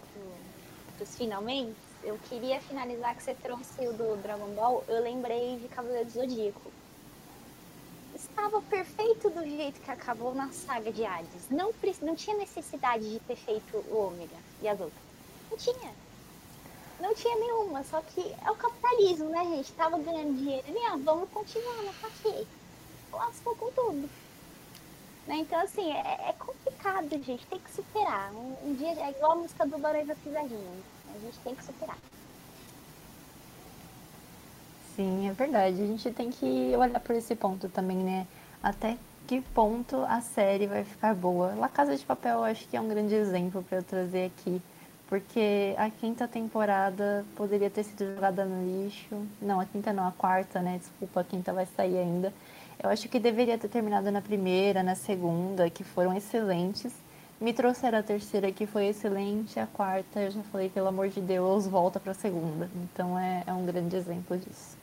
para os finalmente, eu queria finalizar que você trouxe o do Dragon Ball, eu lembrei de Cavaleiro do Zodíaco estava perfeito do jeito que acabou na saga de Hades. Não, não tinha necessidade de ter feito o Ômega e as outras. Não tinha. Não tinha nenhuma, só que é o capitalismo, né, gente? Tava ganhando dinheiro ali, ah, vamos continuar, mas pra quê? Lascou com tudo. Né? Então, assim, é, é, complicado, gente. Tem que superar. Um, um, dia é igual a música do Barões da Pisadinha. A gente tem que superar. Sim, é verdade. A gente tem que olhar por esse ponto também, né? Até que ponto a série vai ficar boa. La Casa de Papel acho que é um grande exemplo para eu trazer aqui. Porque a quinta temporada poderia ter sido jogada no lixo. Não, a quinta não, a quarta, né? Desculpa, a quinta vai sair ainda. Eu acho que deveria ter terminado na primeira, na segunda, que foram excelentes. Me trouxeram a terceira, que foi excelente. A quarta, eu já falei, pelo amor de Deus, volta para a segunda. Então é, é um grande exemplo disso.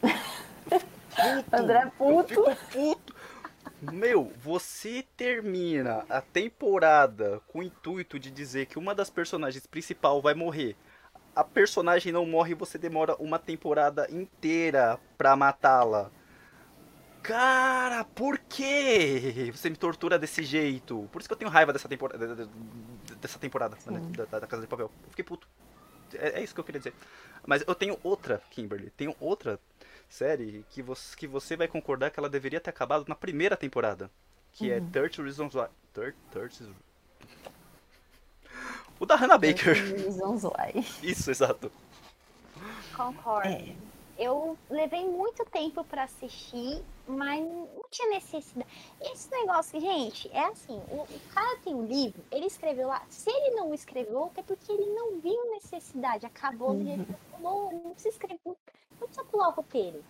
puto. [LAUGHS] André puto. Eu fico puto. Meu, você termina a temporada com o intuito de dizer que uma das personagens principal vai morrer. A personagem não morre e você demora uma temporada inteira pra matá-la. Cara, por que você me tortura desse jeito? Por isso que eu tenho raiva dessa temporada. Dessa temporada né, da, da, Casa de Papel. Eu fiquei puto. É, é, isso que eu queria dizer. Mas eu tenho outra, Kimberly. Tenho outra série que você, que você vai concordar que ela deveria ter acabado na primeira temporada. Que é uhum. é 30 Reasons Why. 30, 30... O da Hannah Baker. Reasons Why. Isso, exato. Concordo. É. Eu levei muito tempo para assistir, mas não tinha necessidade. Esse negócio, gente, é assim: o, o cara tem um livro, ele escreveu lá. Se ele não escreveu, é porque ele não viu necessidade. Acabou uhum. falou, não precisa escrever não precisa pular o roteiro.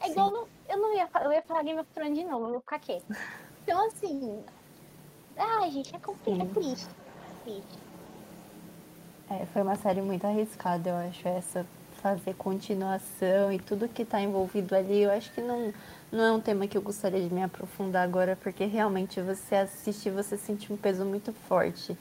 É igual. No, eu não ia, eu ia falar Game of Thrones de novo, eu vou ficar quieto. [LAUGHS] Então, assim. Ai, gente, é complicado, é triste. triste. É, foi uma série muito arriscada, eu acho, essa fazer continuação e tudo que está envolvido ali. Eu acho que não, não é um tema que eu gostaria de me aprofundar agora, porque realmente você assiste você sente um peso muito forte.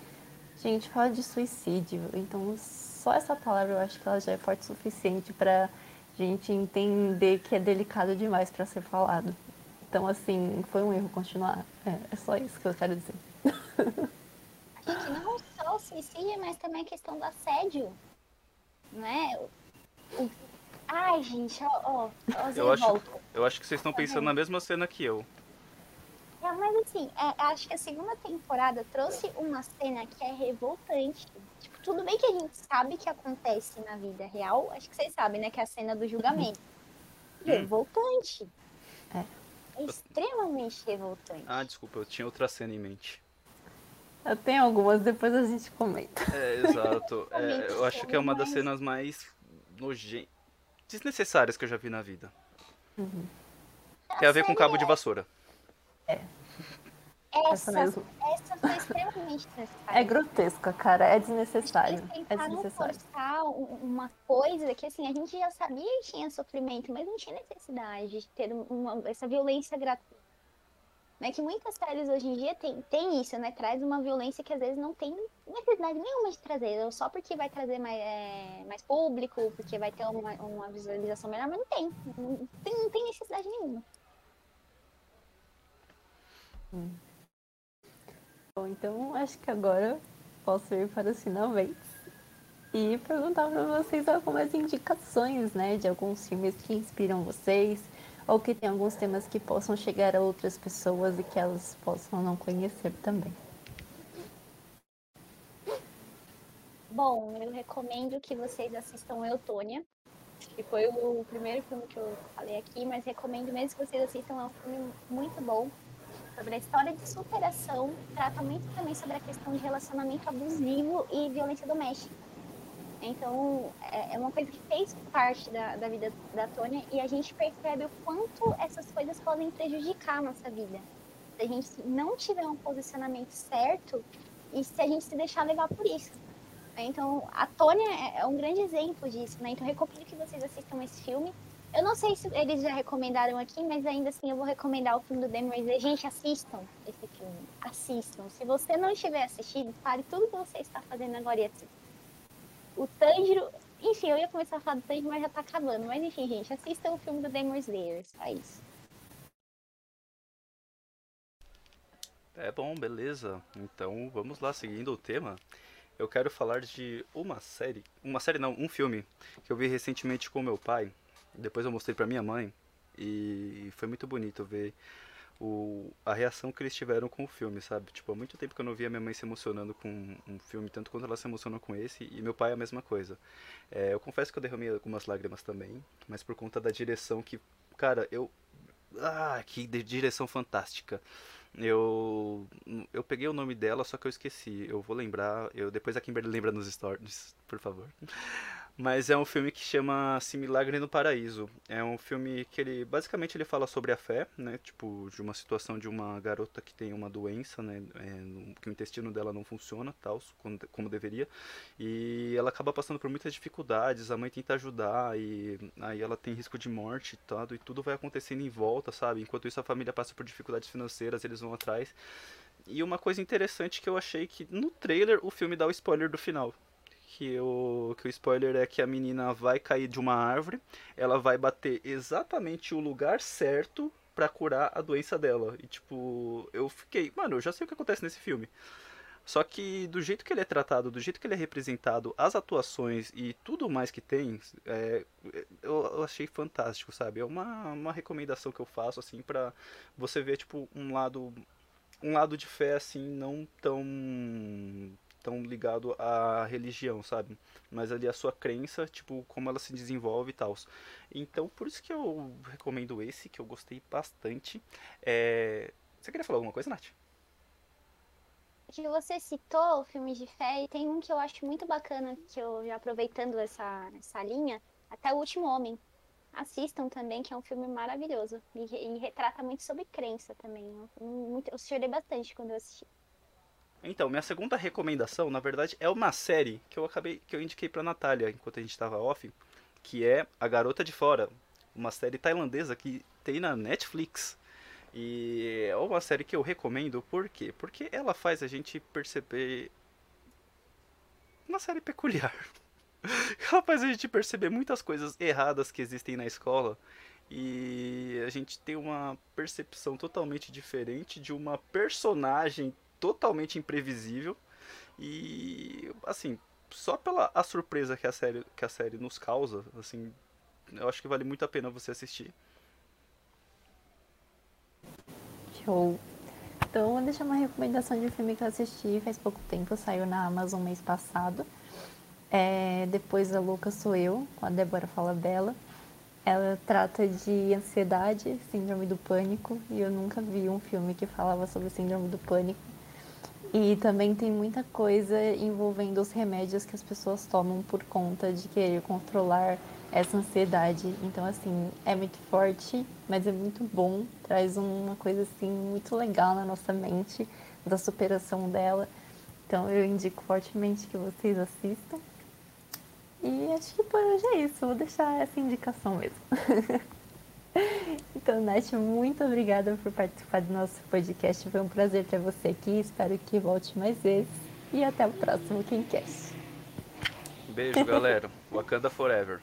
Gente, fala de suicídio, então só essa palavra eu acho que ela já é forte o suficiente para gente entender que é delicado demais para ser falado. Então, assim, foi um erro continuar. É, é só isso que eu quero dizer. [LAUGHS] Gente, não só o suicídio, mas também a questão do assédio. Né? O... Ai, gente, ó, ó, eu acho, eu acho que vocês estão pensando na mesma cena que eu. É, mas assim, é, acho que a segunda temporada trouxe uma cena que é revoltante. Tipo, tudo bem que a gente sabe que acontece na vida real. Acho que vocês sabem, né? Que é a cena do julgamento. Hum. Revoltante. É. é extremamente revoltante. Ah, desculpa, eu tinha outra cena em mente. Eu tenho algumas, depois a gente comenta. É, exato. [LAUGHS] É, eu acho que é uma das cenas mais nojentas, desnecessárias que eu já vi na vida. Uhum. Tem a ver com cabo de vassoura. É. Essa, essa, essa foi extremamente necessária. É grotesca, cara. É desnecessário. É desnecessário. forçar uma coisa que, assim, a gente já sabia que tinha sofrimento, mas não tinha necessidade de ter uma, essa violência gratuita. Né? Que muitas séries hoje em dia tem, tem isso, né? Traz uma violência que às vezes não tem necessidade nenhuma de trazer. Só porque vai trazer mais, é, mais público, porque vai ter uma, uma visualização melhor, mas não tem. Não tem, não tem necessidade nenhuma. Hum. Bom, então acho que agora posso ir para o finalmente e perguntar para vocês algumas indicações, né, de alguns filmes que inspiram vocês ou que tem alguns temas que possam chegar a outras pessoas e que elas possam não conhecer também. Bom, eu recomendo que vocês assistam Eutônia, que foi o primeiro filme que eu falei aqui, mas recomendo mesmo que vocês assistam, é um filme muito bom sobre a história de superação, trata muito também sobre a questão de relacionamento abusivo e violência doméstica. Então, é, é uma coisa que fez parte da, da vida da Tônia e a gente percebe o quanto essas coisas podem prejudicar a nossa vida. Se a gente não tiver um posicionamento certo e se a gente se deixar levar por isso. Então, a Tônia é, é um grande exemplo disso, né? Então, recomendo que vocês assistam esse filme. Eu não sei se eles já recomendaram aqui, mas ainda assim eu vou recomendar o filme do Moore. Gente, assistam esse filme. Assistam. Se você não estiver assistindo, pare tudo que você está fazendo agora e assista. O Tanjiro... Enfim, eu ia começar a falar do Tanjiro, mas já tá acabando. Mas enfim, gente, assistam o filme do Demon Slayer. Só isso. É bom, beleza. Então vamos lá, seguindo o tema. Eu quero falar de uma série, uma série não, um filme que eu vi recentemente com meu pai. Depois eu mostrei para minha mãe e foi muito bonito ver o, a reação que eles tiveram com o filme, sabe? Tipo, há muito tempo que eu não via minha mãe se emocionando com um filme, tanto quanto ela se emocionou com esse, e meu pai a mesma coisa. É, eu confesso que eu derramei algumas lágrimas também, mas por conta da direção que, cara, eu. Ah, que direção fantástica. Eu eu peguei o nome dela, só que eu esqueci. Eu vou lembrar. Eu depois a Kimberly lembra nos stories, por favor. Mas é um filme que chama Se Milagre no Paraíso. É um filme que ele basicamente ele fala sobre a fé, né? Tipo, de uma situação de uma garota que tem uma doença, né? É, que o intestino dela não funciona, tal, como deveria. E ela acaba passando por muitas dificuldades, a mãe tenta ajudar e aí ela tem risco de morte e tudo, e tudo vai acontecendo em volta, sabe? Enquanto isso a família passa por dificuldades financeiras, eles vão atrás. E uma coisa interessante que eu achei que no trailer o filme dá o spoiler do final que o, que o spoiler é que a menina vai cair de uma árvore, ela vai bater exatamente o lugar certo para curar a doença dela. E tipo, eu fiquei, mano, eu já sei o que acontece nesse filme. Só que do jeito que ele é tratado, do jeito que ele é representado, as atuações e tudo mais que tem, é, eu, eu, achei fantástico, sabe? É uma, uma recomendação que eu faço, assim, pra você ver, tipo, um lado um lado de fé, assim, não tão tão ligado à religião, sabe? Mas ali a sua crença, tipo, como ela se desenvolve e tal. Então, por isso que eu recomendo esse, que eu gostei bastante. É... Você queria falar alguma coisa, Nath? Que você citou filmes de fé, e tem um que eu acho muito bacana, que eu já aproveitando essa, essa linha, até o Último Homem. Assistam também, que é um filme maravilhoso. E, e retrata muito sobre crença também. Eu, muito, eu chorei bastante quando eu assisti. Então, minha segunda recomendação, na verdade, é uma série que eu acabei que eu indiquei para Natália enquanto a gente estava off, que é A Garota de Fora, uma série tailandesa que tem na Netflix. E é uma série que eu recomendo, por quê? Porque ela faz a gente perceber uma série peculiar. [LAUGHS] ela faz a gente perceber muitas coisas erradas que existem na escola e a gente tem uma percepção totalmente diferente de uma personagem totalmente imprevisível. E assim, só pela a surpresa que a série que a série nos causa, assim, eu acho que vale muito a pena você assistir. Show. Então, vou deixar uma recomendação de um filme que eu assisti faz pouco tempo, saiu na Amazon mês passado. É, Depois da Louca Sou Eu, com a Débora Fala Bela. Ela trata de ansiedade, síndrome do pânico, e eu nunca vi um filme que falava sobre síndrome do pânico e também tem muita coisa envolvendo os remédios que as pessoas tomam por conta de querer controlar essa ansiedade. Então, assim, é muito forte, mas é muito bom. Traz uma coisa, assim, muito legal na nossa mente, da superação dela. Então, eu indico fortemente que vocês assistam. E acho que por hoje é isso. Vou deixar essa indicação mesmo. [LAUGHS] [LAUGHS] Então, Nath, muito obrigada por participar do nosso podcast. Foi um prazer ter você aqui. Espero que volte mais vezes. E até o próximo Quemcast. Beijo, galera. [LAUGHS] Wakanda Forever.